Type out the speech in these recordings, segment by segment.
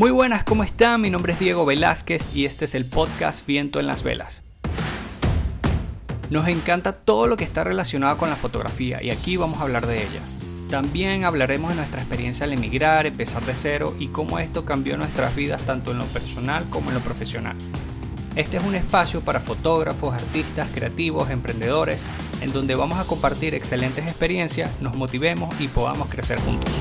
Muy buenas, ¿cómo están? Mi nombre es Diego Velázquez y este es el podcast Viento en las Velas. Nos encanta todo lo que está relacionado con la fotografía y aquí vamos a hablar de ella. También hablaremos de nuestra experiencia al emigrar, empezar de cero y cómo esto cambió nuestras vidas tanto en lo personal como en lo profesional. Este es un espacio para fotógrafos, artistas, creativos, emprendedores, en donde vamos a compartir excelentes experiencias, nos motivemos y podamos crecer juntos.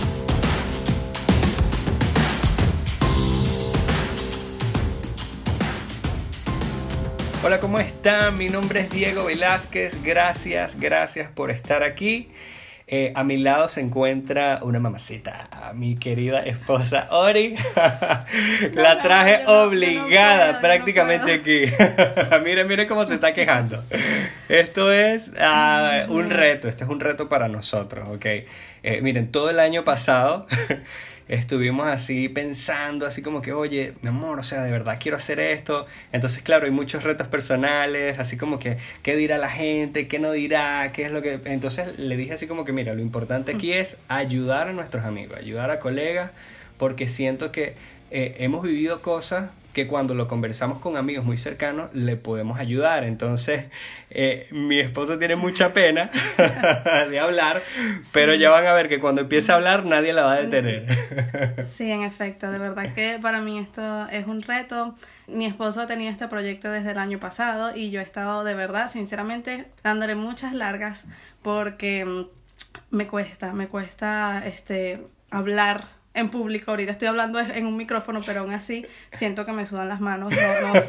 Hola, ¿cómo están? Mi nombre es Diego Velázquez. Gracias, gracias por estar aquí. Eh, a mi lado se encuentra una mamacita, mi querida esposa Ori. la traje obligada prácticamente aquí. miren, miren cómo se está quejando. Esto es ah, un reto, este es un reto para nosotros, ¿ok? Eh, miren, todo el año pasado estuvimos así pensando, así como que, oye, mi amor, o sea, de verdad quiero hacer esto. Entonces, claro, hay muchos retos personales, así como que, ¿qué dirá la gente? ¿Qué no dirá? ¿Qué es lo que...? Entonces le dije así como que, mira, lo importante aquí es ayudar a nuestros amigos, ayudar a colegas, porque siento que eh, hemos vivido cosas que cuando lo conversamos con amigos muy cercanos le podemos ayudar. Entonces, eh, mi esposo tiene mucha pena de hablar, pero ya van a ver que cuando empiece a hablar nadie la va a detener. sí, en efecto, de verdad que para mí esto es un reto. Mi esposo ha tenido este proyecto desde el año pasado y yo he estado de verdad, sinceramente, dándole muchas largas porque mm, me cuesta, me cuesta este hablar en público. Ahorita estoy hablando en un micrófono, pero aún así siento que me sudan las manos,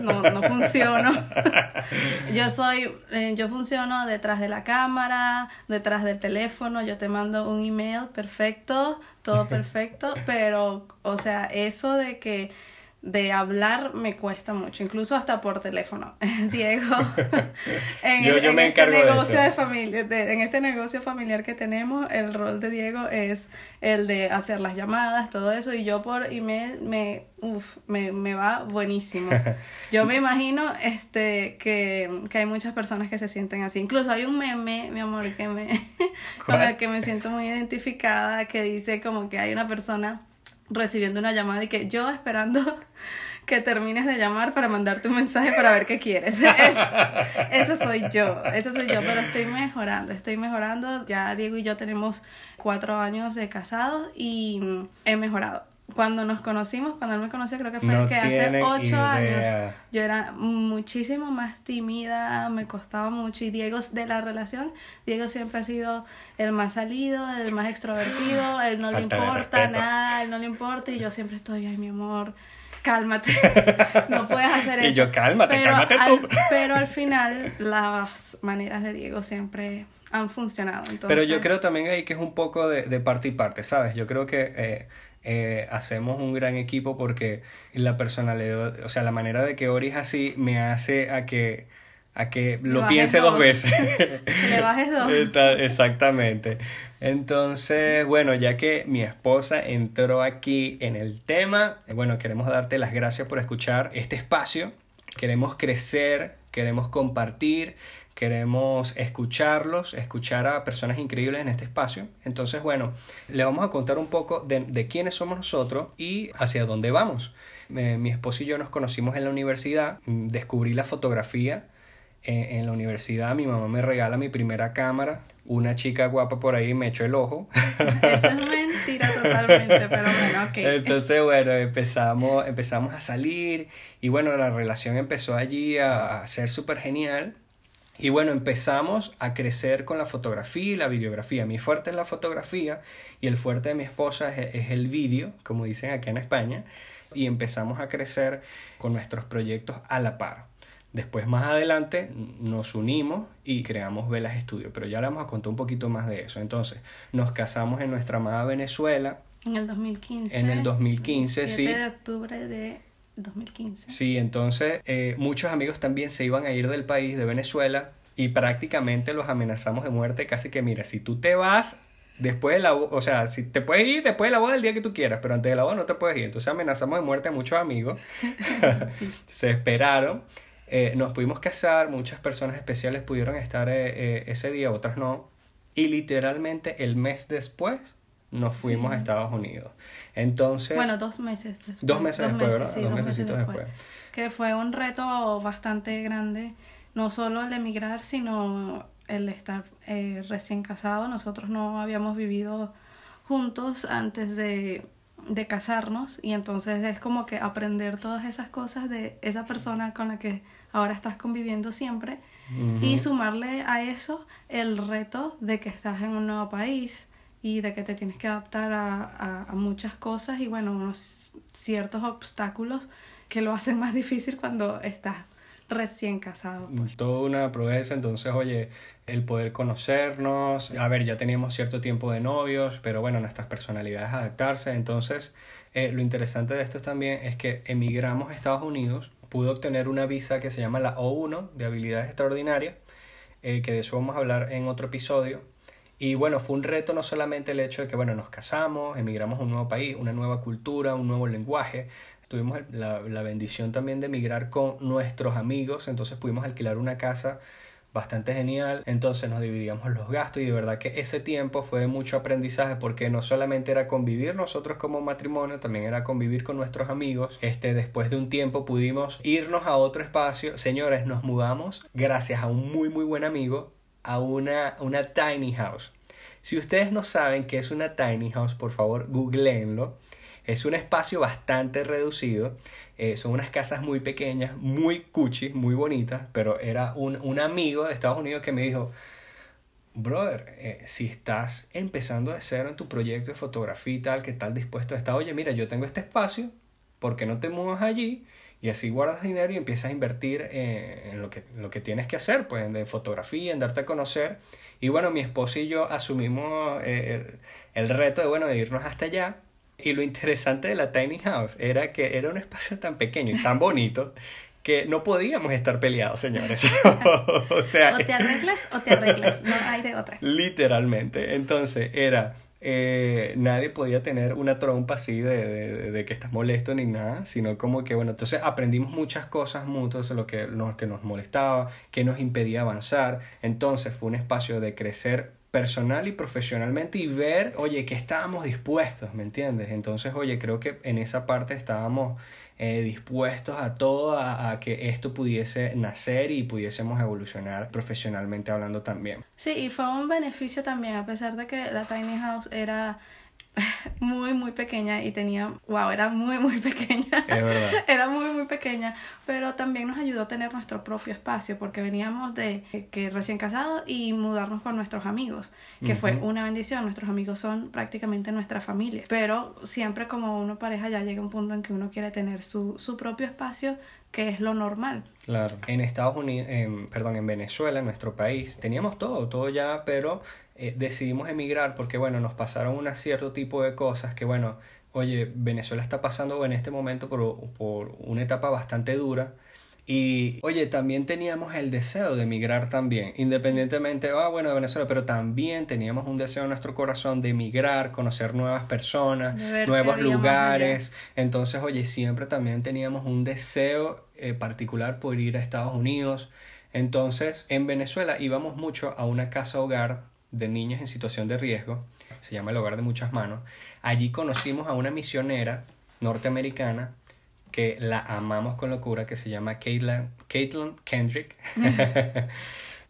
no, no, no, funciono. yo soy, eh, yo funciono detrás de la cámara, detrás del teléfono, yo te mando un email perfecto, todo perfecto, pero, o sea, eso de que de hablar me cuesta mucho, incluso hasta por teléfono. Diego, en, yo, en me este negocio de, familia, en este negocio familiar que tenemos, el rol de Diego es el de hacer las llamadas, todo eso, y yo por email me, uf, me, me va buenísimo. Yo me imagino este que, que hay muchas personas que se sienten así. Incluso hay un meme, mi amor, que me con el que me siento muy identificada, que dice como que hay una persona recibiendo una llamada y que yo esperando que termines de llamar para mandarte un mensaje para ver qué quieres. ese soy yo, ese soy yo, pero estoy mejorando, estoy mejorando. Ya Diego y yo tenemos cuatro años de casados y he mejorado cuando nos conocimos, cuando él me conoció, creo que fue que hace ocho años yo era muchísimo más tímida, me costaba mucho. Y Diego, de la relación, Diego siempre ha sido el más salido, el más extrovertido, él no le importa nada, él no le importa. Y yo siempre estoy, ay, mi amor, cálmate, no puedes hacer eso. Y yo, cálmate, cálmate tú. pero al final, las maneras de Diego siempre han funcionado. Pero yo creo también ahí que es un poco de, de parte y parte, ¿sabes? Yo creo que eh, eh, hacemos un gran equipo porque la personalidad, o sea, la manera de que Ori es así me hace a que a que lo piense dos, veces. Le bajes dos. Exactamente. Entonces, bueno, ya que mi esposa entró aquí en el tema, bueno, queremos darte las gracias por escuchar este espacio. Queremos crecer, queremos compartir, queremos escucharlos, escuchar a personas increíbles en este espacio. Entonces, bueno, le vamos a contar un poco de, quiénes somos nosotros y hacia dónde vamos. mi esposo y yo nos conocimos en la universidad, mm, descubrí la fotografía eh, en, la universidad, mi mamá me regala mi primera cámara, una chica guapa por ahí me echó el ojo. Eso es mentira totalmente, pero bueno, ok. Entonces, bueno, empezamos, empezamos a salir y bueno, la relación empezó allí a, a ser súper genial y bueno, empezamos a crecer con la fotografía y la videografía. Mi fuerte es la fotografía y el fuerte de mi esposa es, el vídeo, como dicen acá en España. Y empezamos a crecer con nuestros proyectos a la par. Después, más adelante, nos unimos y creamos Velas Estudio, pero ya le vamos a contar un poquito más de eso. Entonces, nos casamos en nuestra amada Venezuela. En el 2015. En el 2015, sí. de octubre de 2015. Sí, entonces eh, muchos amigos también se iban a ir del país, de Venezuela, y prácticamente los amenazamos de muerte, casi que mira, si tú te vas después de la o sea, si te puedes ir después de la boda el día que tú quieras, pero antes de la boda no te puedes ir. Entonces amenazamos de muerte a muchos amigos. se esperaron. Eh, nos pudimos casar, muchas personas especiales pudieron estar eh, ese día, otras no. Y literalmente el mes después nos fuimos a Estados Unidos. Entonces... Bueno, dos meses después. Dos meses después, ¿verdad? Sí, dos, dos meses después. después. Que fue un reto bastante grande, no solo el emigrar, sino el estar eh, recién casado. Nosotros no habíamos vivido juntos antes de, de casarnos y entonces es como que aprender todas esas cosas de esa persona con la que ahora estás conviviendo siempre y sumarle a eso el reto de que estás en un nuevo país y de que te tienes que adaptar a, a, muchas cosas y bueno, unos ciertos obstáculos que lo hacen más difícil cuando estás recién casado. pues. Toda una proeza, entonces, oye, el poder conocernos, a ver, ya teníamos cierto tiempo de novios, pero bueno, nuestras personalidades adaptarse, entonces, eh, lo interesante de esto también es que emigramos a Estados Unidos, pude obtener una visa que se llama la O1 de habilidades extraordinarias, eh, que de eso vamos a hablar en otro episodio, y bueno, fue un reto no solamente el hecho de que, bueno, nos casamos, emigramos a un nuevo país, una nueva cultura, un nuevo lenguaje. Tuvimos la, la, bendición también de emigrar con nuestros amigos, entonces pudimos alquilar una casa bastante genial, entonces nos dividíamos los gastos y de verdad que ese tiempo fue de mucho aprendizaje porque no solamente era convivir nosotros como matrimonio, también era convivir con nuestros amigos. Este, después de un tiempo pudimos irnos a otro espacio. Señores, nos mudamos gracias a un muy muy buen amigo a una, una tiny house. Si ustedes no saben qué es una tiny house, por favor, googleenlo. Es un espacio bastante reducido. Eh, son unas casas muy pequeñas, muy cuchi, muy bonitas. Pero era un, un amigo de Estados Unidos que me dijo, brother, eh, si estás empezando de cero en tu proyecto de fotografía y tal, que tal dispuesto está, oye, mira, yo tengo este espacio, ¿por qué no te mudas allí? Y así guardas dinero y empiezas a invertir eh, en lo que, lo que tienes que hacer, pues en fotografía, en darte a conocer. Y bueno, mi esposo y yo asumimos eh, el, el, reto de, bueno, de irnos hasta allá. Y lo interesante de la Tiny House era que era un espacio tan pequeño y tan bonito que no podíamos estar peleados, señores. o sea, o te arreglas o te arreglas, no hay de otra. Literalmente. Entonces era eh, nadie podía tener una trompa así de, de, de, que estás molesto ni nada, sino como que, bueno, entonces aprendimos muchas cosas mutuas, lo que, lo que nos molestaba, que nos impedía avanzar, entonces fue un espacio de crecer personal y profesionalmente y ver, oye, que estábamos dispuestos, ¿me entiendes? Entonces, oye, creo que en esa parte estábamos eh, dispuestos a todo, a, a, que esto pudiese nacer y pudiésemos evolucionar profesionalmente hablando también. Sí, y fue un beneficio también, a pesar de que la Tiny House era muy muy pequeña y tenía wow era muy muy pequeña es verdad. era muy muy pequeña pero también nos ayudó a tener nuestro propio espacio porque veníamos de que recién casados y mudarnos con nuestros amigos que uh -huh. fue una bendición nuestros amigos son prácticamente nuestra familia pero siempre como uno pareja ya llega un punto en que uno quiere tener su, su propio espacio que es lo normal Claro, en Estados Unidos, en, perdón, en Venezuela, en nuestro país, teníamos todo, todo ya, pero eh, decidimos emigrar porque, bueno, nos pasaron un cierto tipo de cosas que, bueno, oye, Venezuela está pasando en este momento por, por una etapa bastante dura. Y, oye, también teníamos el deseo de emigrar también, independientemente, ah, bueno, de Venezuela, pero también teníamos un deseo en nuestro corazón de emigrar, conocer nuevas personas, nuevos lugares. Entonces, oye, siempre también teníamos un deseo eh, particular por ir a Estados Unidos. Entonces, en Venezuela íbamos mucho a una casa hogar de niños en situación de riesgo, se llama el hogar de muchas manos. Allí conocimos a una misionera norteamericana que la amamos con locura, que se llama Caitlin, Caitlin Kendrick.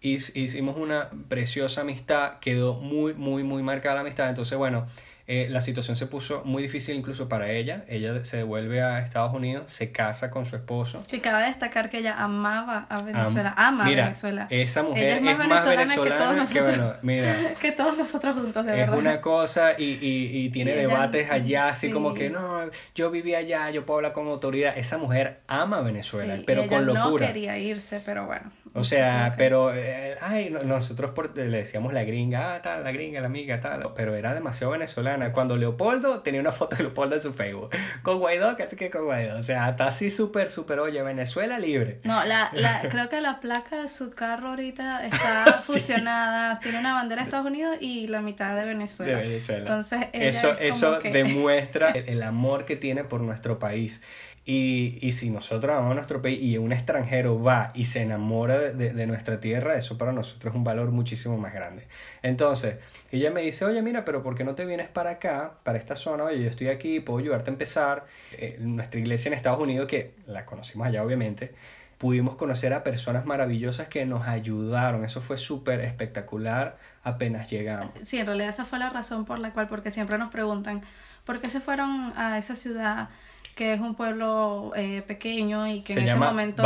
Hicimos una preciosa amistad, quedó muy, muy, muy marcada la amistad. Entonces, bueno, eh, la situación se puso muy difícil incluso para ella. Ella se devuelve a Estados Unidos, se casa con su esposo. Y cabe destacar que ella amaba a Venezuela, Am ama mira, a Venezuela. Esa mujer ella es más, es más venezolana, venezolana que, que, bueno, mira. que todos nosotros juntos, de es verdad. Es una cosa y, y, y tiene y ella, debates allá, así sí. como que no, yo viví allá, yo puedo hablar con autoridad. Esa mujer ama a Venezuela, sí, pero ella con locura. no quería irse, pero bueno. O sea, pero, eh, ay, nosotros por, le decíamos la gringa, ah, tal, la gringa, la amiga, tal, pero era demasiado venezolana. Cuando Leopoldo tenía una foto de Leopoldo en su Facebook, con Guaidó, casi que con Guaidó. O sea, está así súper, súper, oye, Venezuela libre. No, la, la, creo que la placa de su carro ahorita está Sí. fusionada, tiene una bandera de Estados Unidos y la mitad de Venezuela. De Venezuela. Entonces, ella eso es eso que- demuestra el, el amor que tiene por nuestro país. Y, y si nosotros vamos a nuestro país y un extranjero va y se enamora de, de, nuestra tierra, eso para nosotros es un valor muchísimo más grande. Entonces, ella me dice, oye, mira, pero ¿por qué no te vienes para acá, para esta zona? Oye, yo estoy aquí, puedo ayudarte a empezar. Eh, nuestra iglesia en Estados Unidos, que la conocimos allá obviamente, pudimos conocer a personas maravillosas que nos ayudaron. Eso fue súper espectacular apenas llegamos. Sí, en realidad esa fue la razón por la cual, porque siempre nos preguntan, ¿por qué se fueron a esa ciudad? Que es un pueblo eh, pequeño y que en ese momento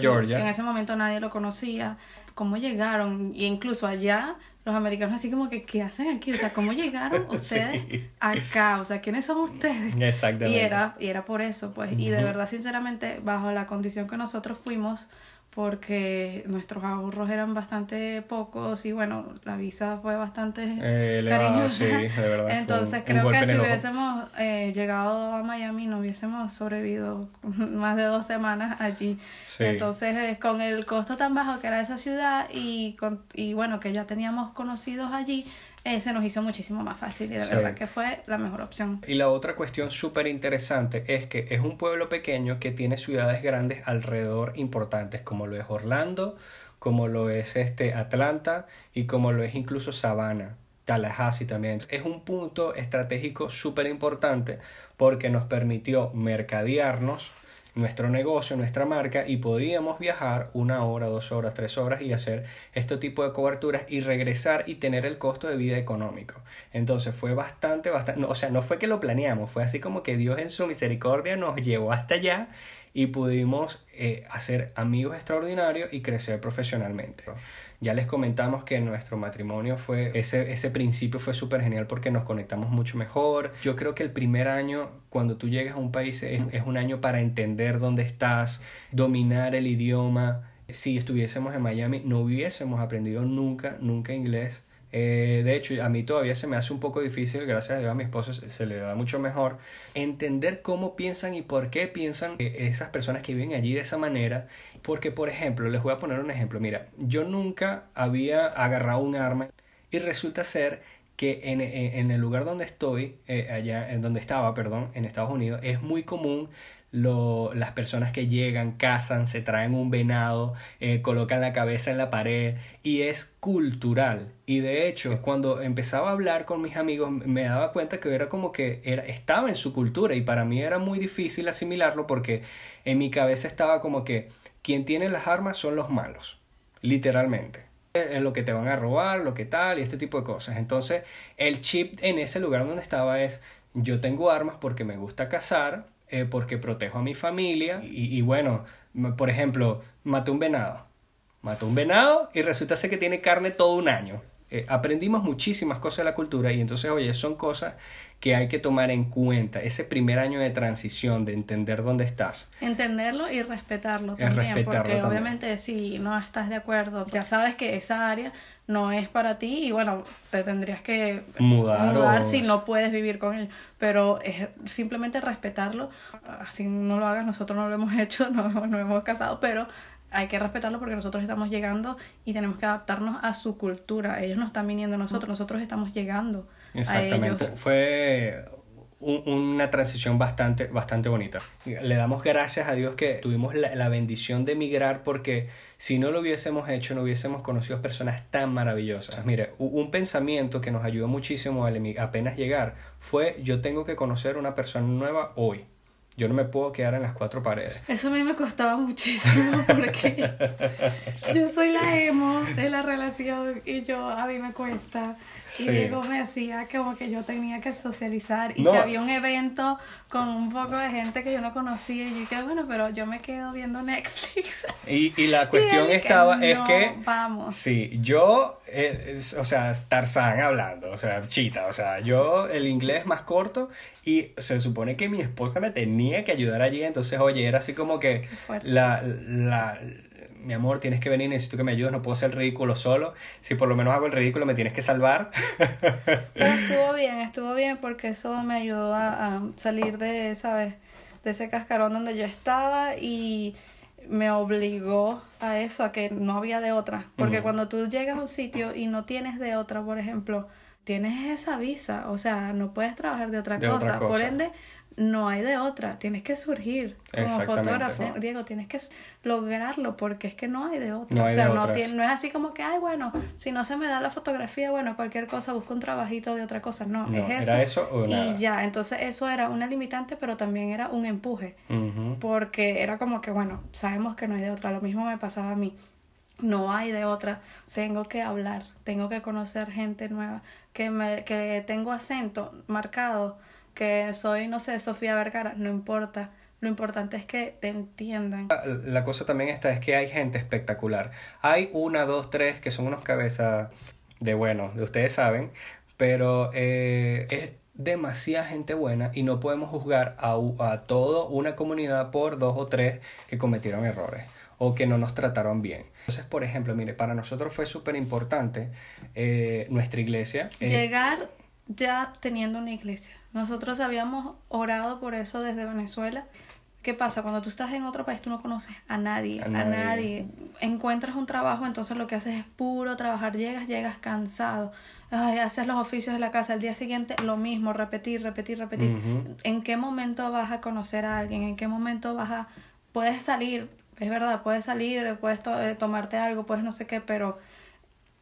Georgia. que en ese momento nadie lo conocía cómo llegaron. Y incluso allá los americanos así como que qué hacen aquí o sea cómo llegaron ustedes acá o sea quiénes son ustedes exactamente. Y era y era por eso pues. Y de verdad sinceramente bajo la condición que nosotros fuimos porque nuestros ahorros eran bastante pocos y bueno, la visa fue bastante eh, cariñosa. Sí, de verdad. Entonces creo que si hubiésemos eh, llegado a Miami no hubiésemos sobrevivido más de dos semanas allí. Entonces con el costo tan bajo que era esa ciudad y, con, y bueno, que ya teníamos conocidos allí, eh, se nos hizo muchísimo más fácil y de verdad que fue la mejor opción. Y la otra cuestión súper interesante es que es un pueblo pequeño que tiene ciudades grandes alrededor importantes, como lo es Orlando, como lo es este Atlanta y como lo es incluso Savannah. Tallahassee también. Es un punto estratégico súper importante porque nos permitió mercadearnos nuestro negocio, nuestra marca y podíamos viajar una hora, dos horas, tres horas y hacer este tipo de coberturas y regresar y tener el costo de vida económico. Entonces fue bastante, bastante, o sea, no fue que lo planeamos, fue así como que Dios en su misericordia nos llevó hasta allá y pudimos eh, hacer amigos extraordinarios y crecer profesionalmente. Ya les comentamos que nuestro matrimonio fue, ese, ese principio fue súper genial porque nos conectamos mucho mejor. Yo creo que el primer año, cuando tú llegas a un país, es, es un año para entender dónde estás, dominar el idioma. Si estuviésemos en Miami, no hubiésemos aprendido nunca, nunca inglés eh, de hecho, a mí todavía se me hace un poco difícil, gracias a Dios a mi esposo se le da mucho mejor, entender cómo piensan y por qué piensan esas personas que viven allí de esa manera. Porque, por ejemplo, les voy a poner un ejemplo. Mira, yo nunca había agarrado un arma y resulta ser que en, en, el lugar donde estoy, eh, allá en donde estaba, perdón, en Estados Unidos, es muy común lo, las personas que llegan, cazan, se traen un venado, eh, colocan la cabeza en la pared y es cultural. Y de hecho, cuando empezaba a hablar con mis amigos, me daba cuenta que era como que era, estaba en su cultura y para mí era muy difícil asimilarlo porque en mi cabeza estaba como que quien tiene las armas son los malos, literalmente es lo que te van a robar, lo que tal y este tipo de cosas. Entonces, el chip en ese lugar donde estaba es yo tengo armas porque me gusta cazar, eh, porque protejo a mi familia y, bueno, por ejemplo, maté un venado. Maté un venado y resulta ser que tiene carne todo un año. Eh, aprendimos muchísimas cosas de la cultura y entonces, oye, son cosas que hay que tomar en cuenta. Ese primer año de transición, de entender dónde estás. Entenderlo y respetarlo también. porque obviamente si no estás de acuerdo, ya sabes que esa área no es para ti y bueno, te tendrías que mudar, si no puedes vivir con él. Pero es simplemente respetarlo. Así no lo hagas, nosotros no lo hemos hecho, no, no hemos casado, pero hay que respetarlo porque nosotros estamos llegando y tenemos que adaptarnos a su cultura. Ellos no están viniendo a nosotros, nosotros estamos llegando. Exactamente. Fue una transición bastante, bastante bonita. Le damos gracias a Dios que tuvimos la, bendición de emigrar porque si no lo hubiésemos hecho no hubiésemos conocido personas tan maravillosas. Mire, un pensamiento que nos ayudó muchísimo al apenas llegar fue yo tengo que conocer una persona nueva hoy. Yo no me puedo quedar en las cuatro paredes. Eso a mí me costaba muchísimo porque yo soy la emo de la relación y yo a mí me cuesta y Diego me hacía como que yo tenía que socializar. Y si había un evento con un poco de gente que yo no conocía, y yo dije, bueno, pero yo me quedo viendo Netflix. Y, y la cuestión estaba, es que. Vamos. Sí, yo, eh, o sea, Tarzán hablando, o sea, chita, o sea, yo el inglés más corto y se supone que mi esposa me tenía que ayudar allí, entonces, oye, era así como que la, la mi amor, tienes que venir, necesito que me ayudes, no puedo ser ridículo solo. Si por lo menos hago el ridículo, me tienes que salvar. Pero estuvo bien, estuvo bien porque eso me ayudó a, salir de, ¿sabes? De ese cascarón donde yo estaba y me obligó a eso, a que no había de otra. Porque cuando tú llegas a un sitio y no tienes de otra, por ejemplo, tienes esa visa, o sea, no puedes trabajar de otra, De cosa. otra Por cosa. ende, no hay de otra, tienes que surgir como fotógrafo. Diego, tienes que lograrlo porque es que no hay de otra. No o hay sea, de no, tiene- no es así como que, ay, bueno, si no se me da la fotografía, bueno, cualquier cosa, busco un trabajito de otra cosa. No, No, es eso. era eso o nada. Y ya, entonces eso era una limitante, pero también era un empuje porque era como que, bueno, sabemos que no hay de otra, lo mismo me pasaba a mí, no hay de otra, tengo que hablar, tengo que conocer gente nueva, que, me, que tengo acento marcado, que soy, no sé, Sofía Vergara, no importa, lo importante es que te entiendan. La cosa también está es que hay gente espectacular. Hay una, dos, tres que son unos cabezas de bueno, de ustedes saben, pero eh, es demasiada gente buena y no podemos juzgar a, a toda una comunidad por dos o tres que cometieron errores o que no nos trataron bien. Entonces, por ejemplo, mire, para nosotros fue súper importante eh, nuestra iglesia. eh, Llegar ya teniendo una iglesia. Nosotros habíamos orado por eso desde Venezuela. ¿Qué pasa? Cuando tú estás en otro país, tú no conoces a nadie, A a nadie. nadie. Encuentras un trabajo, entonces lo que haces es puro trabajar. Llegas, llegas cansado. Ay, haces los oficios de la casa. Al día siguiente, lo mismo, repetir, repetir, repetir. ¿En qué momento vas a conocer a alguien? ¿En qué momento vas a... Puedes salir, es verdad, puedes salir, puedes to- eh, tomarte algo, puedes no sé qué, pero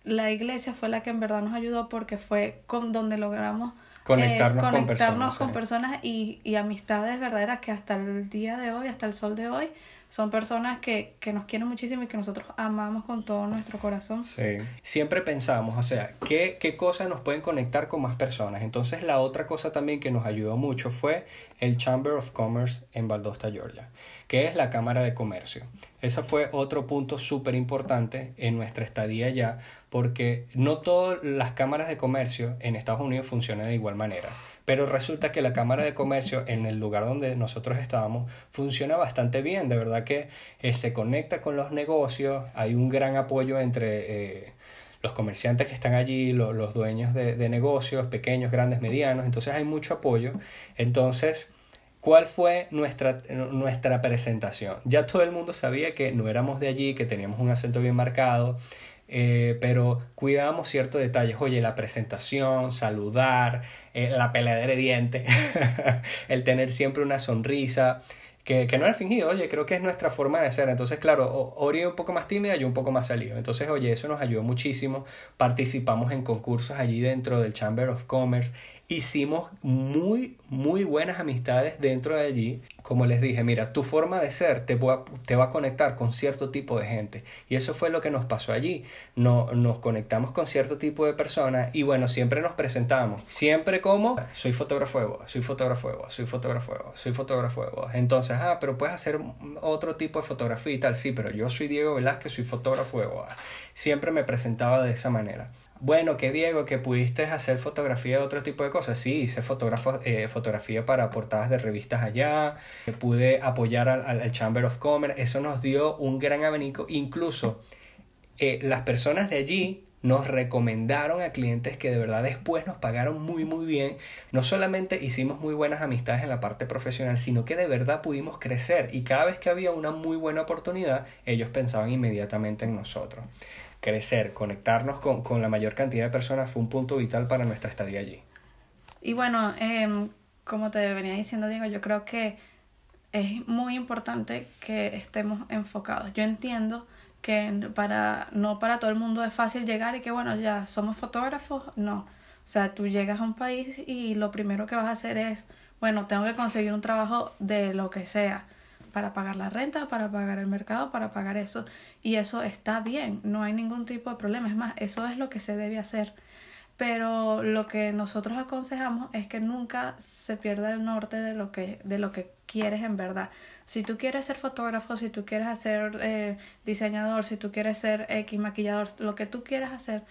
la iglesia fue la que en verdad nos ayudó porque fue con donde logramos eh, Conectarnos con conectarnos personas, con personas y, y amistades verdaderas que hasta el día de hoy, hasta el sol de hoy, son personas que, que nos quieren muchísimo y que nosotros amamos con todo nuestro corazón. Sí. Siempre pensamos, o sea, ¿qué, qué cosas nos pueden conectar con más personas? Entonces la otra cosa también que nos ayudó mucho fue el Chamber of Commerce en Valdosta, Georgia, que es la Cámara de Comercio. Ese fue otro punto súper importante en nuestra estadía allá, porque no todas las cámaras de comercio en Estados Unidos funcionan de igual manera. Pero resulta que la Cámara de Comercio en el lugar donde nosotros estábamos funciona bastante bien, de verdad que eh, se conecta con los negocios, hay un gran apoyo entre eh, los comerciantes que están allí, lo- los dueños de negocios, pequeños, grandes, medianos, entonces hay mucho apoyo. Entonces, ¿cuál fue nuestra, nuestra presentación? Ya todo el mundo sabía que no éramos de allí, que teníamos un acento bien marcado, eh, pero cuidábamos ciertos detalles. Oye, la presentación, saludar, eh, la peladera de dientes, el tener siempre una sonrisa, que, que no era fingido, oye, creo que es nuestra forma de ser. Entonces, claro, Ori un poco más tímida, yo un poco más salido. Entonces, oye, eso nos ayudó muchísimo. Participamos en concursos allí dentro del Chamber of Commerce. Hicimos muy, muy buenas amistades dentro de allí. Como les dije, mira, tu forma de ser te va, te va a conectar con cierto tipo de gente. Y eso fue lo que nos pasó allí. No, nos conectamos con cierto tipo de personas y bueno, siempre nos presentamos. Siempre como, soy fotógrafo de boda, soy fotógrafo de boda, soy fotógrafo de boda, soy fotógrafo de boda. Entonces, ah, pero puedes hacer otro tipo de fotografía y tal. Sí, pero yo soy Diego Velázquez, soy fotógrafo de boda. Siempre me presentaba de esa manera. Bueno, que Diego, que pudiste hacer fotografía de otro tipo de cosas. Sí, hice eh, fotografía para portadas de revistas allá, eh, pude apoyar al, al- al Chamber of Commerce. Eso nos dio un gran abanico. Incluso eh, las personas de allí nos recomendaron a clientes que de verdad después nos pagaron muy muy bien. No solamente hicimos muy buenas amistades en la parte profesional, sino que de verdad pudimos crecer y cada vez que había una muy buena oportunidad, ellos pensaban inmediatamente en nosotros. Crecer, conectarnos con, con la mayor cantidad de personas fue un punto vital para nuestra estadía allí. Y bueno, em, como te venía diciendo, Diego, yo creo que es muy importante que estemos enfocados. Yo entiendo que para no para todo el mundo es fácil llegar y que bueno, ya somos fotógrafos, no. O sea, tú llegas a un país y lo primero que vas a hacer es, bueno, tengo que conseguir un trabajo de lo que sea para pagar la renta, para pagar el mercado, para pagar eso. Y eso está bien, no hay ningún tipo de problema. Es más, eso es lo que se debe hacer. Pero lo que nosotros aconsejamos es que nunca se pierda el norte de lo que, de lo que quieres en verdad. Si tú quieres ser fotógrafo, si tú quieres ser eh, diseñador, si tú quieres ser X maquillador, lo que tú quieras hacer,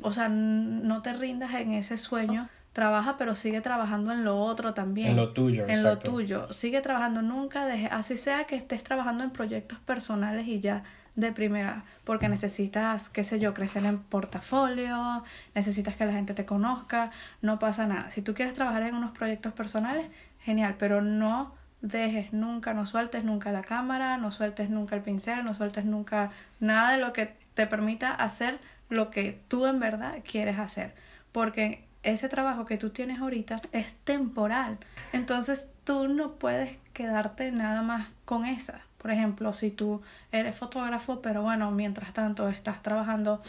o sea, no te rindas en ese sueño. Trabaja, pero sigue trabajando en lo otro también. En lo tuyo, En lo tuyo. Sigue trabajando, nunca deje, así sea que estés trabajando en proyectos personales y ya de primera, porque necesitas, qué sé yo, crecer en portafolio, necesitas que la gente te conozca, no pasa nada. Si tú quieres trabajar en unos proyectos personales, genial, pero no dejes nunca, no sueltes nunca la cámara, no sueltes nunca el pincel, no sueltes nunca nada de lo que te permita hacer lo que tú en verdad quieres hacer, porque ese trabajo que tú tienes ahorita es temporal. Entonces tú no puedes quedarte nada más con esa. Por ejemplo, si tú eres fotógrafo, pero bueno, mientras tanto estás trabajando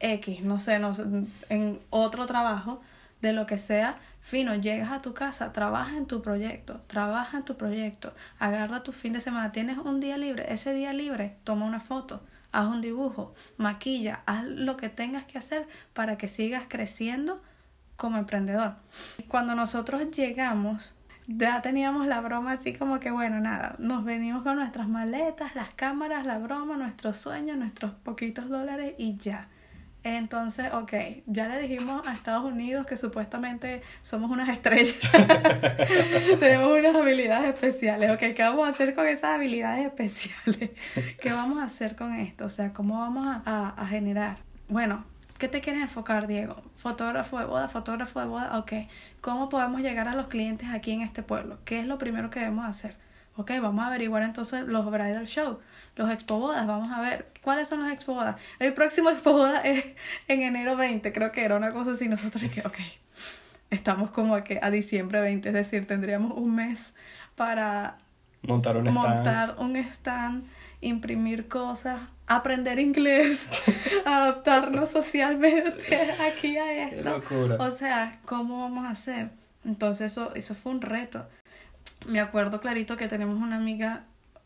X, no sé, no en otro trabajo, de lo que sea, fino, llegas a tu casa, trabaja en tu proyecto, trabaja en tu proyecto, agarra tu fin de semana, tienes un día libre, ese día libre, toma una foto, haz un dibujo, maquilla, haz lo que tengas que hacer para que sigas creciendo como emprendedor. Cuando nosotros llegamos, ya teníamos la broma así como que bueno, nada, nos venimos con nuestras maletas, las cámaras, la broma, nuestros sueños, nuestros poquitos dólares y ya. Entonces, ok, ya le dijimos a Estados Unidos que supuestamente somos unas estrellas. Tenemos unas habilidades especiales. Ok, ¿qué vamos a hacer con esas habilidades especiales? ¿Qué vamos a hacer con esto? O sea, ¿cómo vamos a, a, generar? Bueno, ¿qué te quieres enfocar, Diego? Fotógrafo de boda, fotógrafo de boda. Ok, ¿cómo podemos llegar a los clientes aquí en este pueblo? ¿Qué es lo primero que debemos hacer? Ok, vamos a averiguar entonces los bridal show los expo bodas, vamos a ver cuáles son los expo bodas. El próximo expo boda es en enero 20, creo que era una cosa así, nosotros que, ok, estamos como que a diciembre 20, es decir, tendríamos un mes para montar un montar un stand imprimir cosas, aprender inglés, adaptarnos socialmente aquí a esto. Qué locura. O sea, ¿cómo vamos a hacer? Entonces eso, eso fue un reto. Me acuerdo clarito que tenemos una amiga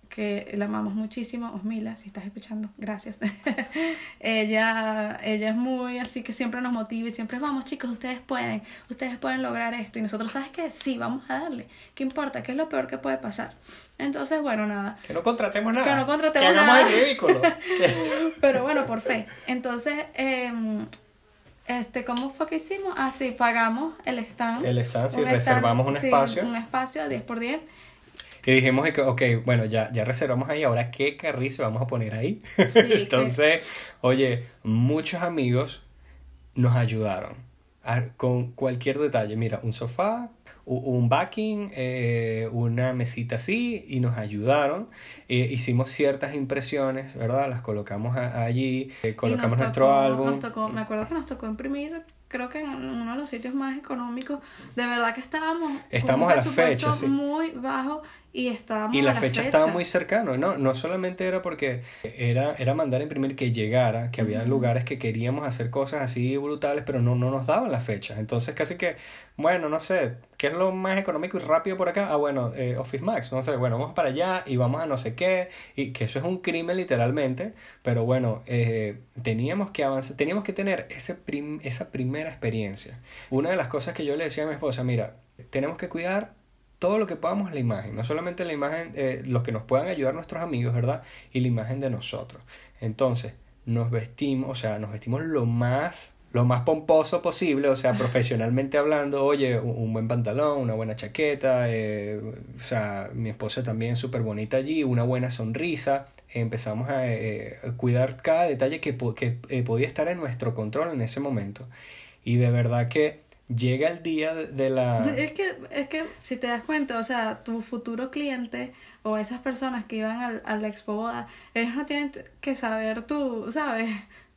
que la amamos muchísimo, Osmila, si estás escuchando, gracias. ella, ella es muy así que siempre nos motiva y siempre vamos chicos, ustedes pueden, ustedes pueden lograr esto. Y nosotros, ¿sabes qué? Sí, vamos a darle. ¿Qué importa? ¿Qué es lo peor que puede pasar? Entonces, bueno, nada. Que no contratemos nada. Que no contratemos que hagamos el ridículo. Pero bueno, por fe. Entonces, eh, este, ¿cómo fue que hicimos? Así, ah, pagamos el stand. El stand, sí, reservamos un espacio. Un espacio 10 por 10 y dijimos que, ok, bueno, ya, ya reservamos ahí, ahora qué carrizo vamos a poner ahí. Entonces, oye, muchos amigos nos ayudaron con cualquier detalle. Mira, un sofá, un backing, eh, una mesita así, y nos ayudaron. Eh, hicimos ciertas impresiones, ¿verdad? Las colocamos allí, eh, colocamos nuestro álbum. me acuerdo que nos tocó imprimir creo que en uno de los sitios más económicos, de verdad que estábamos estamos a la fecha muy bajo y estábamos y la, fecha, estaba muy cercano no no solamente era porque era era mandar a imprimir que llegara que había lugares que queríamos hacer cosas así brutales pero no no nos daban la fecha entonces casi que bueno no sé qué es lo más económico y rápido por acá ah bueno eh, Office Max no sé bueno vamos para allá y vamos a no sé qué. Y que eso es un crimen literalmente. Pero bueno eh, teníamos que avanzar teníamos que tener ese esa primera experiencia. Una de las cosas que yo le decía a mi esposa mira tenemos que cuidar todo lo que podamos la imagen, no solamente la imagen, eh, los que nos puedan ayudar nuestros amigos, ¿verdad? Y la imagen de nosotros. Entonces, nos vestimos, o sea, nos vestimos lo más lo más pomposo posible, o sea, profesionalmente hablando, oye, un, buen pantalón, una buena chaqueta, eh, o sea, mi esposa también súper bonita allí, una buena sonrisa, empezamos a eh, cuidar cada detalle que, que podía estar en nuestro control en ese momento. Y de verdad que llega el día de la... Es que, es que si te das cuenta, o sea, tu futuro cliente o esas personas que iban al, al expo boda, ellos no tienen que saber tú, ¿sabes?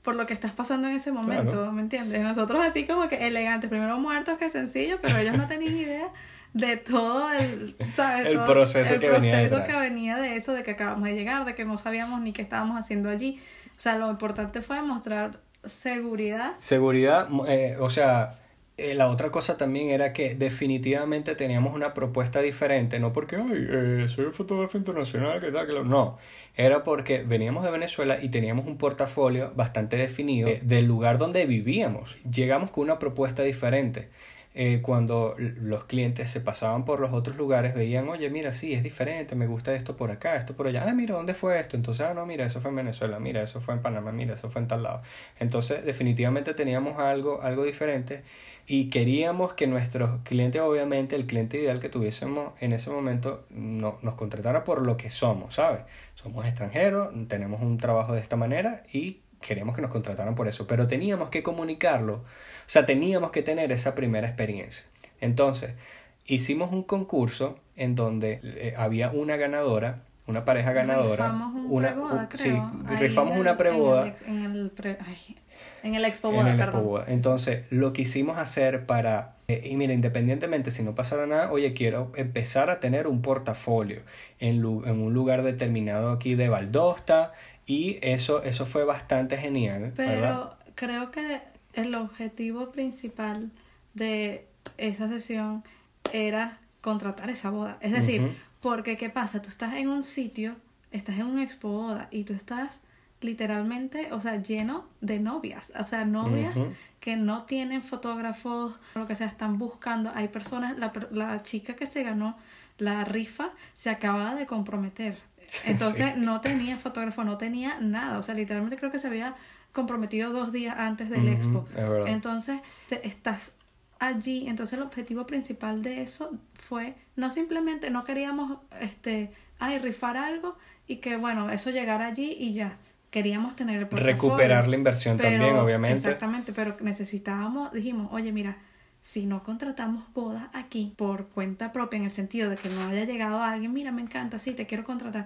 Por lo que estás pasando en ese momento, ¿me entiendes? Nosotros así como que elegantes, primero muertos que sencillo, pero ellos no tenían idea de todo el, ¿sabes? el proceso, que, venía que venía de eso, de que acabamos de llegar, de que no sabíamos ni qué estábamos haciendo allí. O sea, lo importante fue mostrar seguridad. Seguridad, eh, o sea, eh, la otra cosa también era que definitivamente teníamos una propuesta diferente, no porque, ay, eh, soy fotógrafo internacional, que tal, que lo... No, era porque veníamos de Venezuela y teníamos un portafolio bastante definido del lugar donde vivíamos. Llegamos con una propuesta diferente. Eh, cuando los clientes se pasaban por los otros lugares, veían, oye, mira, sí, es diferente, me gusta esto por acá, esto por allá, ah, mira, ¿dónde fue esto? Entonces, ah, no, mira, eso fue en Venezuela, mira, eso fue en Panamá, mira, eso fue en tal lado. Entonces, definitivamente teníamos algo, algo diferente y queríamos que nuestros clientes, obviamente, el cliente ideal que tuviésemos en ese momento, no, nos contratara por lo que somos, ¿sabes? Somos extranjeros, tenemos un trabajo de esta manera y queríamos que nos contrataran por eso, pero teníamos que comunicarlo, o sea, teníamos que tener esa primera experiencia. Entonces, hicimos un concurso en donde eh, había una ganadora, una pareja ganadora, rifamos un una preboda, sí, rifamos una preboda. En el, En el Expo en Boda, el perdón. Expo Boda. Entonces, lo quisimos hacer para, eh, y mira, independientemente si no pasara nada, oye, quiero empezar a tener un portafolio en, en un lugar determinado aquí de Valdosta y eso, eso fue bastante genial, ¿verdad? Pero creo que el objetivo principal de esa sesión era contratar esa boda. Es decir, porque ¿qué pasa? Tú estás en un sitio, estás en un expo boda y tú estás literalmente, o sea, lleno de novias. O sea, novias que no tienen fotógrafos, lo que sea, están buscando. Hay personas, la, la chica que se ganó la rifa se acaba de comprometer. Entonces Sí. no tenía fotógrafo, no tenía nada. O sea, literalmente creo que se había comprometido dos días antes del expo. es. Entonces te- estás allí. Entonces el objetivo principal de eso fue no simplemente, no queríamos, este, ay, rifar algo y que bueno, eso llegara allí y ya. Queríamos tener el. Recuperar la inversión también, obviamente. Exactamente, pero necesitábamos, dijimos, oye, mira, si no contratamos bodas aquí por cuenta propia, en el sentido de que no haya llegado alguien, mira, me encanta, sí, te quiero contratar,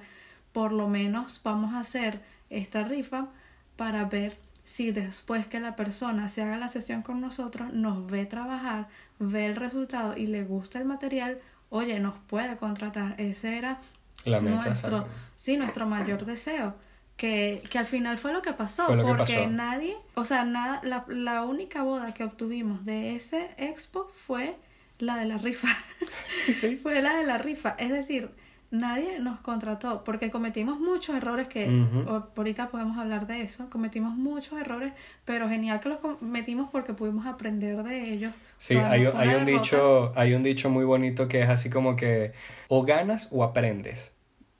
por lo menos vamos a hacer esta rifa para ver si después que la persona se haga la sesión con nosotros, nos ve trabajar, ve el resultado y le gusta el material, oye, nos puede contratar. Ese era La meta, nuestro, sí, nuestro mayor deseo. Que, que al final fue lo que pasó, que porque pasó. nadie, o sea, nada, la, la única boda que obtuvimos de ese expo fue la de la rifa. Sí. fue la de la rifa. Es decir, nadie nos contrató porque cometimos muchos errores que Ujú. o- ahorita podemos hablar de eso. Cometimos muchos errores, pero genial que los cometimos porque pudimos aprender de ellos. Sí, hay, hay un derrota. dicho, hay un dicho muy bonito que es así como que o ganas o aprendes.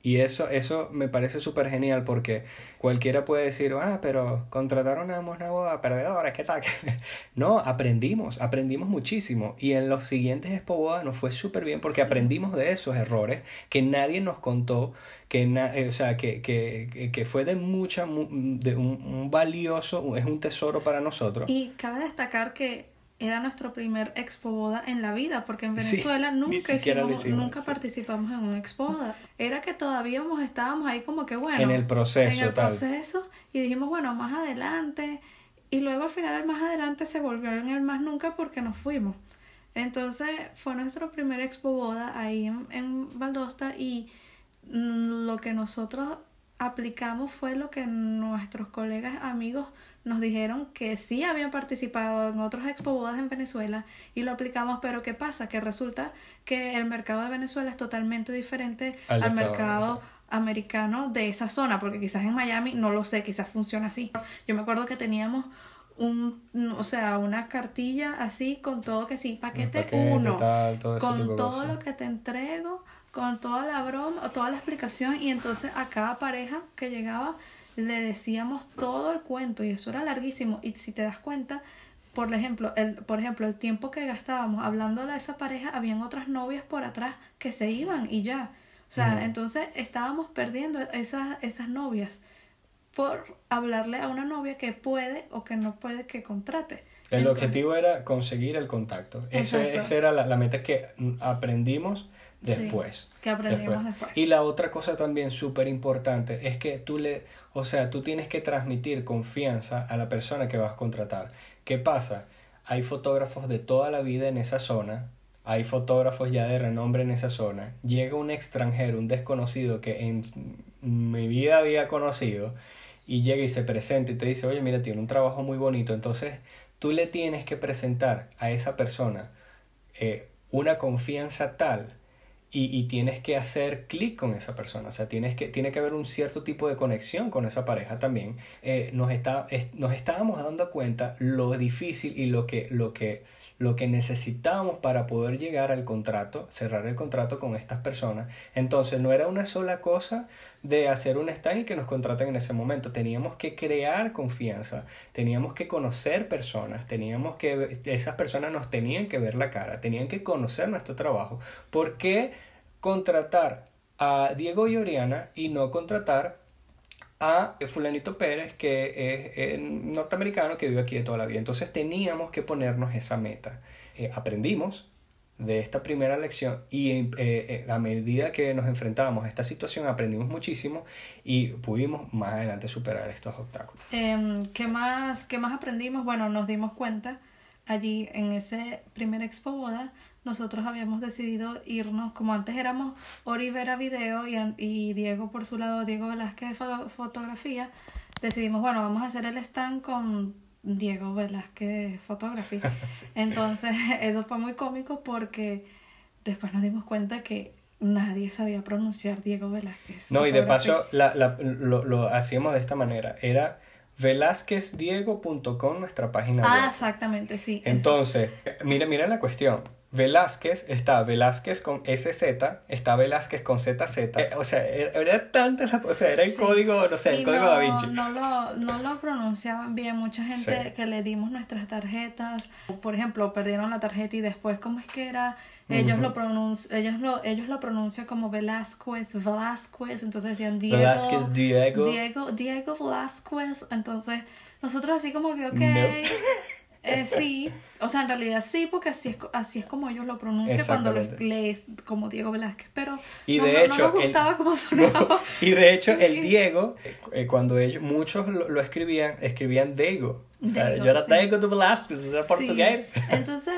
Y eso, eso me parece súper genial porque cualquiera puede decir, ah, pero contrataron a una boda perdedora, ¿qué tal? no, aprendimos, aprendimos muchísimo. Y en los siguientes Expo Boda nos fue súper bien porque Sí. aprendimos de esos errores que nadie nos contó, que, na- eh, o sea, que, que, que- fue de mucha, mu- de un, un valioso, es un tesoro para nosotros. Y cabe destacar que era nuestro primer expo boda en la vida, porque en Venezuela nunca hicimos, hicimos, nunca sí. participamos en un expo boda. Era que todavía estábamos ahí como que bueno. En el proceso, En el tal. proceso. Y dijimos, bueno, más adelante. Y luego al final el más adelante se volvió en el más nunca porque nos fuimos. Entonces fue nuestro primer expo boda ahí en, en Valdosta y mm, lo que nosotros aplicamos fue lo que nuestros colegas amigos nos dijeron que sí habían participado en otros expo bodas en Venezuela y lo aplicamos, pero ¿qué pasa? Que resulta que el mercado de Venezuela es totalmente diferente Al mercado americano de esa zona, porque quizás en Miami, no lo sé, quizás funciona así. Yo me acuerdo que teníamos un, o sea, una cartilla así con todo que sí, paquete paquete, 1, tal, todo ese tipo con todo lo que te entrego, con toda la broma, toda la explicación y entonces a cada pareja que llegaba le decíamos todo el cuento y eso era larguísimo y si te das cuenta por ejemplo, el, por ejemplo, el tiempo que gastábamos hablándole a esa pareja, habían otras novias por atrás que se iban y ya. O sea, entonces estábamos perdiendo esas, esas novias por hablarle a una novia que puede o que no puede que contrate. El Entonces- objetivo era conseguir el contacto. Eso, Exacto. esa era la, la meta que mm, Sí, después. que aprendimos después. Y la otra cosa también súper importante es que tú le, o sea, tú tienes que transmitir confianza a la persona que vas a contratar. ¿Qué pasa? Hay fotógrafos de toda la vida en esa zona, hay fotógrafos ya de renombre en esa zona. Llega un extranjero, un desconocido que en mi vida había conocido y llega y se presenta y te dice, oye, mira, tiene un trabajo muy bonito. Entonces, tú le tienes que presentar a esa persona eh, una confianza tal y, y tienes que hacer clic con esa persona. O sea, tienes que, tiene que haber un cierto tipo de conexión con esa pareja también. Eh, nos, está, es- nos estábamos dando cuenta lo difícil y lo que, lo, que, lo que necesitábamos para poder llegar al contrato, cerrar el contrato con estas personas. Entonces, no era una sola cosa de hacer un stand y que nos contraten en ese momento. Teníamos que crear confianza, teníamos que conocer personas, teníamos que, esas personas nos tenían que ver la cara, tenían que conocer nuestro trabajo. ¿Por qué contratar a Diego y Oriana y no contratar a fulanito Pérez, que es norteamericano que vive aquí de toda la vida. Entonces teníamos que ponernos esa meta. Eh, aprendimos, de esta primera lección y eh, eh, a medida que nos enfrentábamos a esta situación aprendimos muchísimo y pudimos más adelante superar estos obstáculos. Em, ¿qué, más, ¿Qué más aprendimos? Bueno, nos dimos cuenta allí en ese primer expo boda nosotros habíamos decidido irnos, como antes éramos Ori Vera Video y, y Diego por su lado, Diego Velázquez Fotografía, decidimos, bueno, vamos a hacer el stand con Diego Velázquez Photography. Entonces, eso fue muy cómico porque después nos dimos cuenta que nadie sabía pronunciar Diego Velázquez. No, y de paso la, la, lo, lo hacíamos de esta manera. Era velázquezdiego.com nuestra página ah, web. Ah, exactamente, sí. Entonces, mira, mira la cuestión. Velázquez está Velázquez con SZ, está Velázquez con ZZ. Eh, o sea, era, tanta o sea, era el código, no sé, el código Da Vinci. No lo, no lo pronunciaban bien. Mucha gente que le dimos nuestras tarjetas, por ejemplo, perdieron la tarjeta y después, ¿cómo es que era? Ellos, lo, pronunci ellos, lo, ellos lo pronuncian como Velázquez, Velázquez, entonces decían Diego. Velázquez, Diego. Diego, Diego Velázquez. Entonces, nosotros así como que, ok. Eh, sí, o sea, en realidad sí, porque así es, así es como ellos lo pronuncian cuando lo lees como Diego Velázquez, pero y no, de hecho, nos gustaba cómo sonaba. y de hecho, el Diego, eh, cuando ellos, muchos lo, escribían, escribían Diego. O sea, yo era Diego de Velázquez, era portugués. Entonces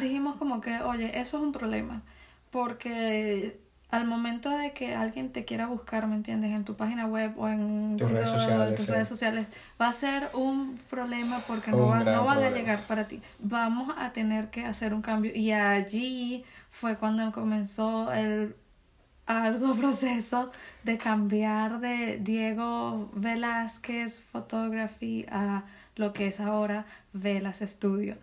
dijimos como que, oye, eso es un problema, porque al momento de que alguien te quiera buscar, ¿me entiendes? En tu página web o en tus, redes, sociales, tus redes sociales, va a ser un problema porque no, no van a llegar para ti. Vamos a tener que hacer un cambio. Y allí fue cuando comenzó el arduo proceso de cambiar de Diego Velázquez Photography a lo que es ahora Velas Studio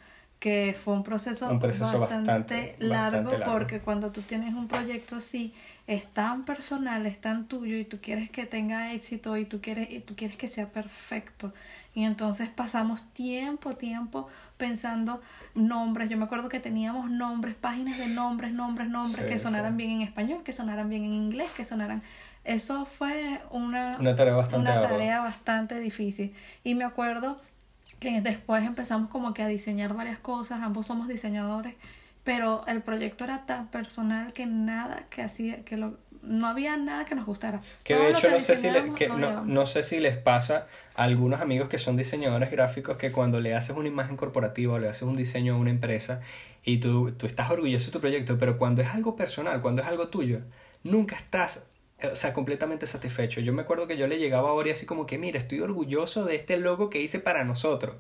que fue un proceso, bastante, largo, porque cuando tú tienes un proyecto así es tan personal, es tan tuyo y tú quieres que tenga éxito y tú quieres y tú quieres que sea perfecto. Y entonces pasamos tiempo, tiempo pensando nombres. Yo me acuerdo que teníamos nombres, páginas de nombres, nombres, nombres que sonaran bien en español, que sonaran bien en inglés, que sonaran. Eso fue una, una tarea bastante una tarea bastante difícil. Y me acuerdo que después empezamos como que a diseñar varias cosas, ambos somos diseñadores, pero el proyecto era tan personal que nada que hacía, que lo, no había nada que nos gustara. Que de hecho no sé, si que no, no, sé si les pasa a algunos amigos que son diseñadores gráficos que cuando le haces una imagen corporativa o le haces un diseño a una empresa y tú, tú estás orgulloso de tu proyecto, pero cuando es algo personal, cuando es algo tuyo, nunca estás o sea, completamente satisfecho. Yo me acuerdo que yo le llegaba a Ori así como que, mira, estoy orgulloso de este logo que hice para nosotros.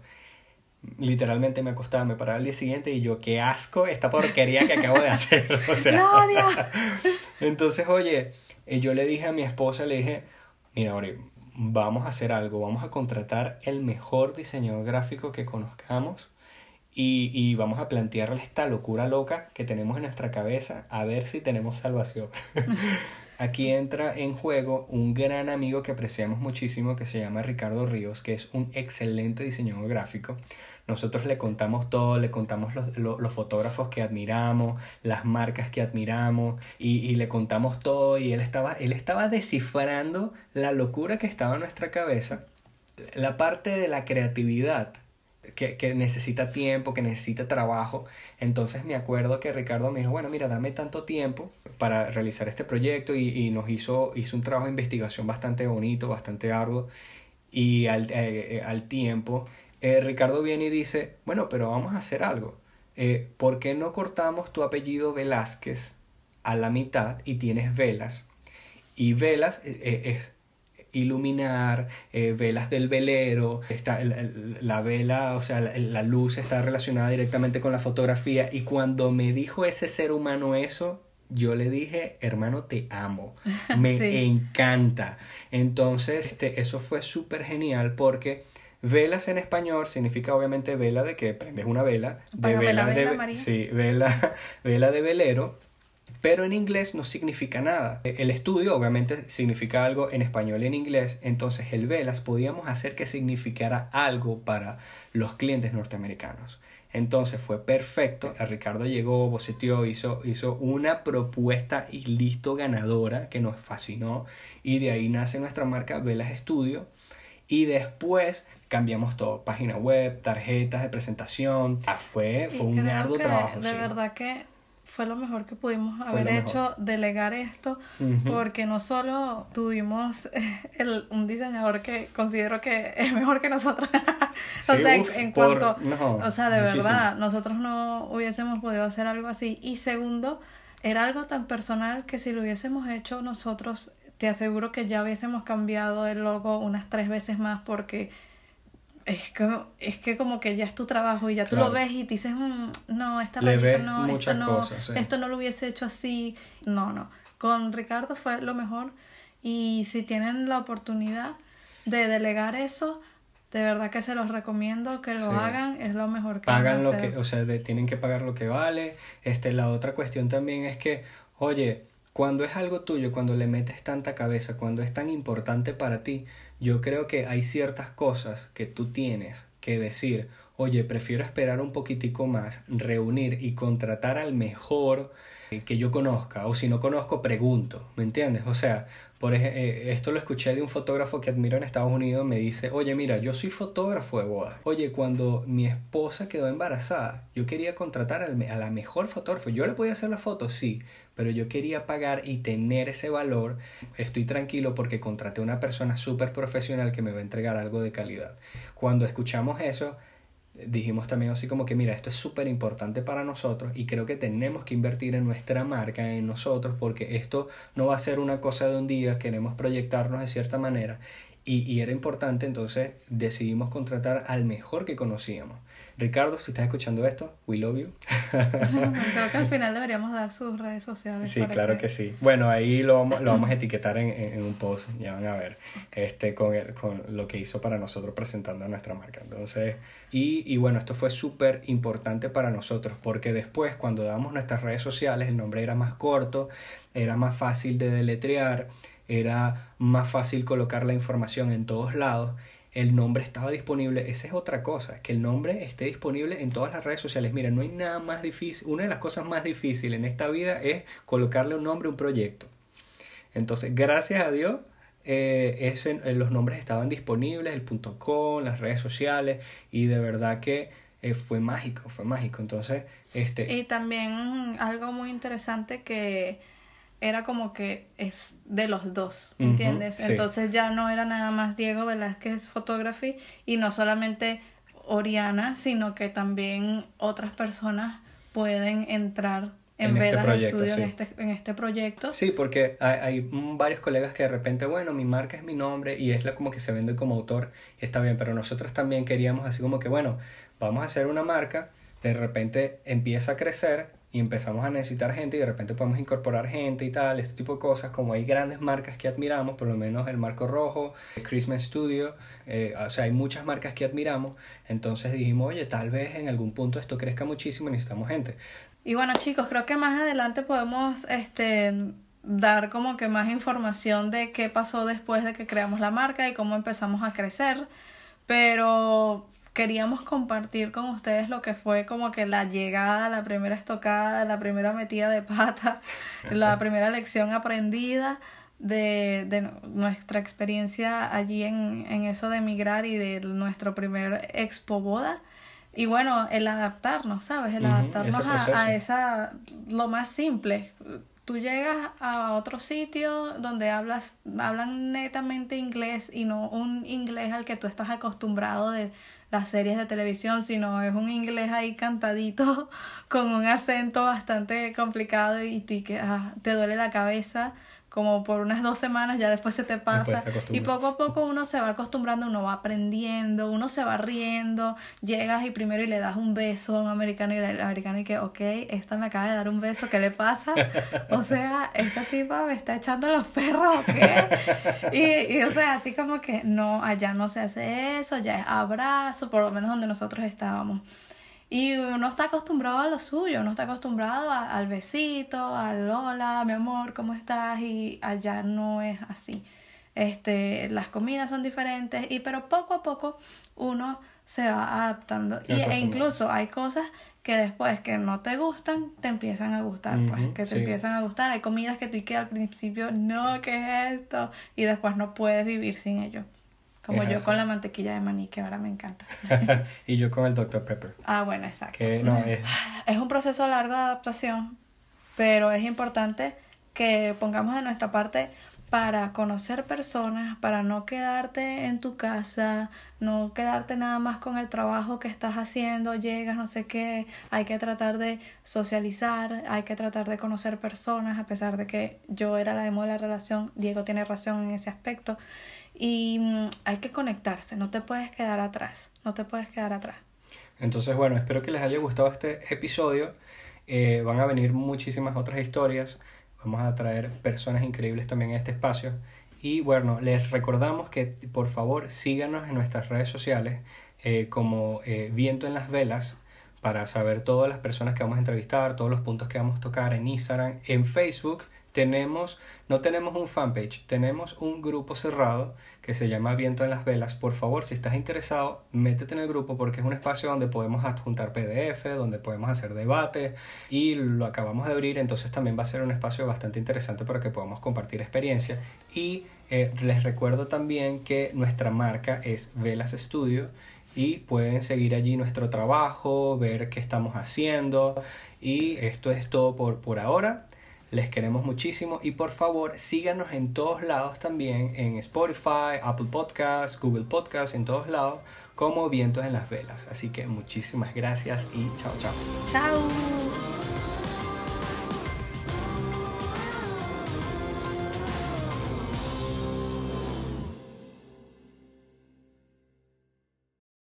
Literalmente me acostaba, me paraba al día siguiente y yo, qué asco esta porquería que acabo de hacer. O sea, no, Dios. Entonces, oye, eh, yo le dije a mi esposa, le dije, mira, Ori, vamos a hacer algo, vamos a contratar el mejor diseñador gráfico que conozcamos y, y, vamos a plantearle esta locura loca que tenemos en nuestra cabeza a ver si tenemos salvación. Aquí entra en juego un gran amigo que apreciamos muchísimo que se llama Ricardo Ríos, que es un excelente diseñador gráfico. Nosotros le contamos todo, le contamos los, los, fotógrafos que admiramos, las marcas que admiramos y, y, le contamos todo y él estaba, él estaba descifrando la locura que estaba en nuestra cabeza, la parte de la creatividad que, que, necesita tiempo, que necesita trabajo. Entonces me acuerdo que Ricardo me dijo, bueno, mira, dame tanto tiempo para realizar este proyecto y, nos hizo, hizo un trabajo de investigación bastante bonito, bastante arduo. Y al, eh, eh, al tiempo, eh, Ricardo viene y dice, bueno, pero vamos a hacer algo. ¿Por qué no cortamos tu apellido Velázquez a la mitad y tienes velas? Y velas es iluminar, eh, velas del velero, está, la, vela, o sea, la, luz está relacionada directamente con la fotografía y cuando me dijo ese ser humano eso, yo le dije, hermano, te amo, me encanta. Entonces, este, eso fue súper genial porque velas en español significa obviamente vela de que prendes una vela, de vela, de, sí, vela, vela de velero pero en inglés no significa nada. El estudio obviamente significa algo en español y en inglés, entonces el velas podíamos hacer que significara algo para los clientes norteamericanos. Entonces fue perfecto, a Ricardo llegó, boceteó, hizo, hizo una propuesta y listo ganadora que nos fascinó. Y de ahí nace nuestra marca Velas Studio y después cambiamos todo, página web, tarjetas de presentación, ah, fue, fue un arduo trabajo. De verdad que fue lo mejor que pudimos haber hecho, delegar esto, porque no solo tuvimos el, un diseñador que considero que es mejor que nosotros, o sea, en, cuanto, o sea, de verdad, nosotros no hubiésemos podido hacer algo así. Y segundo, era algo tan personal que si lo hubiésemos hecho nosotros, te aseguro que ya hubiésemos cambiado el logo unas tres veces más porque es que, es que como que ya es tu trabajo y ya tú lo ves y te dices, mm, no, esta no, esto no, esto no lo hubiese hecho así. No, no. Con Ricardo fue lo mejor y si tienen la oportunidad de delegar eso, de verdad que se los recomiendo que lo hagan, es lo mejor que Pagan lo que, o sea, tienen que pagar lo que vale. Este, la otra cuestión también es que, oye, cuando es algo tuyo, cuando le metes tanta cabeza, cuando es tan importante para ti, yo creo que hay ciertas cosas que tú tienes que decir, oye, prefiero esperar un poquitico más, reunir y contratar al mejor que yo conozca, o si no conozco, pregunto, ¿me entiendes? O sea, por eh, esto lo escuché de un fotógrafo que admiro en Estados Unidos, me dice, oye, mira, yo soy fotógrafo de bodas. Oye, cuando mi esposa quedó embarazada, yo quería contratar a la mejor fotógrafo. Yo le podía hacer la foto, sí, pero yo quería pagar y tener ese valor. Estoy tranquilo porque contraté a una persona súper profesional que me va a entregar algo de calidad. Cuando escuchamos eso, dijimos también así como que mira, esto es súper importante para nosotros y creo que tenemos que invertir en nuestra marca, en nosotros, porque esto no va a ser una cosa de un día, queremos proyectarnos de cierta manera y, y era importante, entonces decidimos contratar al mejor que conocíamos. Ricardo, si estás escuchando esto, we love you. Creo que al final deberíamos dar sus redes sociales. Sí, claro que... sí. Bueno, ahí lo vamos, lo vamos a etiquetar en, en, un post, ya van a ver, este, con, el, con lo que hizo para nosotros presentando nuestra marca. Entonces, y, y bueno, esto fue súper importante para nosotros porque después cuando damos nuestras redes sociales el nombre era más corto, era más fácil de deletrear, era más fácil colocar la información en todos lados el nombre estaba disponible. Esa es otra cosa, que el nombre esté disponible en todas las redes sociales. Mira, no hay nada más difícil. Una de las cosas más difíciles en esta vida es colocarle un nombre a un proyecto. Entonces, gracias a Dios, eh, ese, eh, los nombres estaban disponibles, el punto com, las redes sociales, y de verdad que eh, fue mágico, fue mágico. Entonces, este... Y también algo muy interesante que era como que es de los dos, ¿entiendes? Entonces ya no era nada más Diego Velázquez Photography y no solamente Oriana, sino que también otras personas pueden entrar en, este proyecto, en, este, en este proyecto. Sí, porque hay, hay, varios colegas que de repente, bueno, mi marca es mi nombre y es la como que se vende como autor y está bien, pero nosotros también queríamos así como que, bueno, vamos a hacer una marca, de repente empieza a crecer, y empezamos a necesitar gente y de repente podemos incorporar gente y tal, este tipo de cosas, como hay grandes marcas que admiramos, por lo menos el Marco Rojo, Christmas Studio, eh, o sea, hay muchas marcas que admiramos, entonces dijimos, oye, tal vez en algún punto esto crezca muchísimo y necesitamos gente. Y bueno chicos, creo que más adelante podemos este, dar como que más información de qué pasó después de que creamos la marca y cómo empezamos a crecer, pero queríamos compartir con ustedes lo que fue como que la llegada, la primera estocada, la primera metida de pata, la primera lección aprendida de, de nuestra experiencia allí en, en eso de emigrar y de nuestro primer expo boda. Y bueno, el adaptarnos, ¿sabes? El adaptarnos a, a, esa, lo más simple. Tú llegas a otro sitio donde hablas, hablan netamente inglés y no un inglés al que tú estás acostumbrado de, las series de televisión, sino es un inglés ahí cantadito con un acento bastante complicado y, que ah, te duele la cabeza como por unas dos semanas, ya después se te pasa. y poco a poco uno se va acostumbrando, uno va aprendiendo, uno se va riendo, llegas y primero y le das un beso a un americano y el americano y que, ok, esta me acaba de dar un beso, ¿qué le pasa? O sea, esta tipa me está echando los perros, ¿ok? Y, y o sea, así como que no, allá no se hace eso, ya es abrazo, por lo menos donde nosotros estábamos. Y uno está acostumbrado a lo suyo, uno está acostumbrado al besito, al hola, mi amor, ¿cómo estás? Y allá no es así. Este, las comidas son diferentes, y pero poco a poco uno se va adaptando. Y, e incluso hay cosas que después que no te gustan, te empiezan a gustar, pues, que te empiezan a gustar. Hay comidas que tú y que al principio, no, ¿qué es esto? Y después no puedes vivir sin ello. Como yo con la mantequilla de maní, que ahora me encanta. y yo con el Dr. Pepper. Ah, bueno, exacto. Que no, es... es un proceso largo de adaptación, pero es importante que pongamos de nuestra parte para conocer personas, para no quedarte en tu casa, no quedarte nada más con el trabajo que estás haciendo, llegas, no sé qué, hay que tratar de socializar, hay que tratar de conocer personas, a pesar de que yo era la emo de la relación, Diego tiene razón en ese aspecto, y mm, hay que conectarse, no te puedes quedar atrás, no te puedes quedar atrás. Entonces, bueno, espero que les haya gustado este episodio. Eh, van a venir muchísimas otras historias. Vamos a traer personas increíbles también en este espacio. Y bueno, les recordamos que por favor síganos en nuestras redes sociales eh, como eh, Viento en las Velas para saber todas las personas que vamos a entrevistar, todos los puntos que vamos a tocar en Instagram, en Facebook tenemos, no tenemos un fanpage, tenemos un grupo cerrado que se llama Viento en las Velas. Por favor, si estás interesado, métete en el grupo porque es un espacio donde podemos adjuntar PDF, donde podemos hacer debate y lo acabamos de abrir, entonces también va a ser un espacio bastante interesante para que podamos compartir experiencia. Y eh, les recuerdo también que nuestra marca es Velas Studio y pueden seguir allí nuestro trabajo, ver qué estamos haciendo y esto es todo por, por ahora. Les queremos muchísimo y por favor síganos en todos lados también, en Spotify, Apple Podcasts, Google Podcasts, en todos lados, como Vientos en las Velas. Así que muchísimas gracias y chao, chao. Chao.